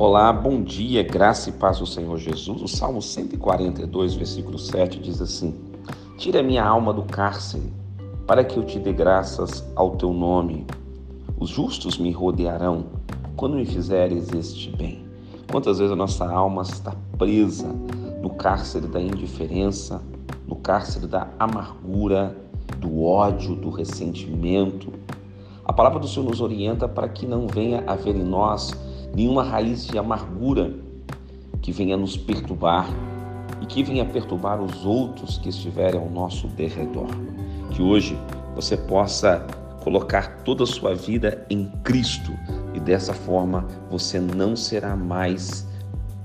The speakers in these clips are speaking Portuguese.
Olá, bom dia, graça e paz do Senhor Jesus. O Salmo 142, versículo 7 diz assim: Tira minha alma do cárcere, para que eu te dê graças ao teu nome. Os justos me rodearão quando me fizeres este bem. Quantas vezes a nossa alma está presa no cárcere da indiferença, no cárcere da amargura, do ódio, do ressentimento. A palavra do Senhor nos orienta para que não venha haver em nós nenhuma raiz de amargura que venha nos perturbar e que venha perturbar os outros que estiverem ao nosso derredor. Que hoje você possa colocar toda a sua vida em Cristo e dessa forma você não será mais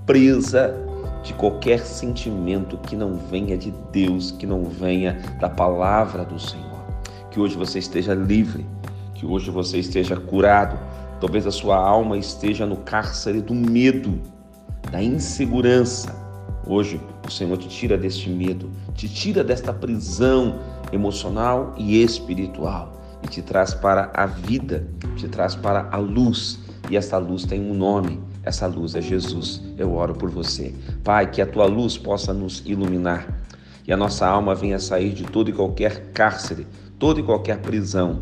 presa de qualquer sentimento que não venha de Deus, que não venha da palavra do Senhor. Que hoje você esteja livre, que hoje você esteja curado Talvez a sua alma esteja no cárcere do medo, da insegurança. Hoje o Senhor te tira deste medo, te tira desta prisão emocional e espiritual e te traz para a vida, te traz para a luz. E essa luz tem um nome, essa luz é Jesus. Eu oro por você. Pai, que a tua luz possa nos iluminar e a nossa alma venha sair de todo e qualquer cárcere, toda e qualquer prisão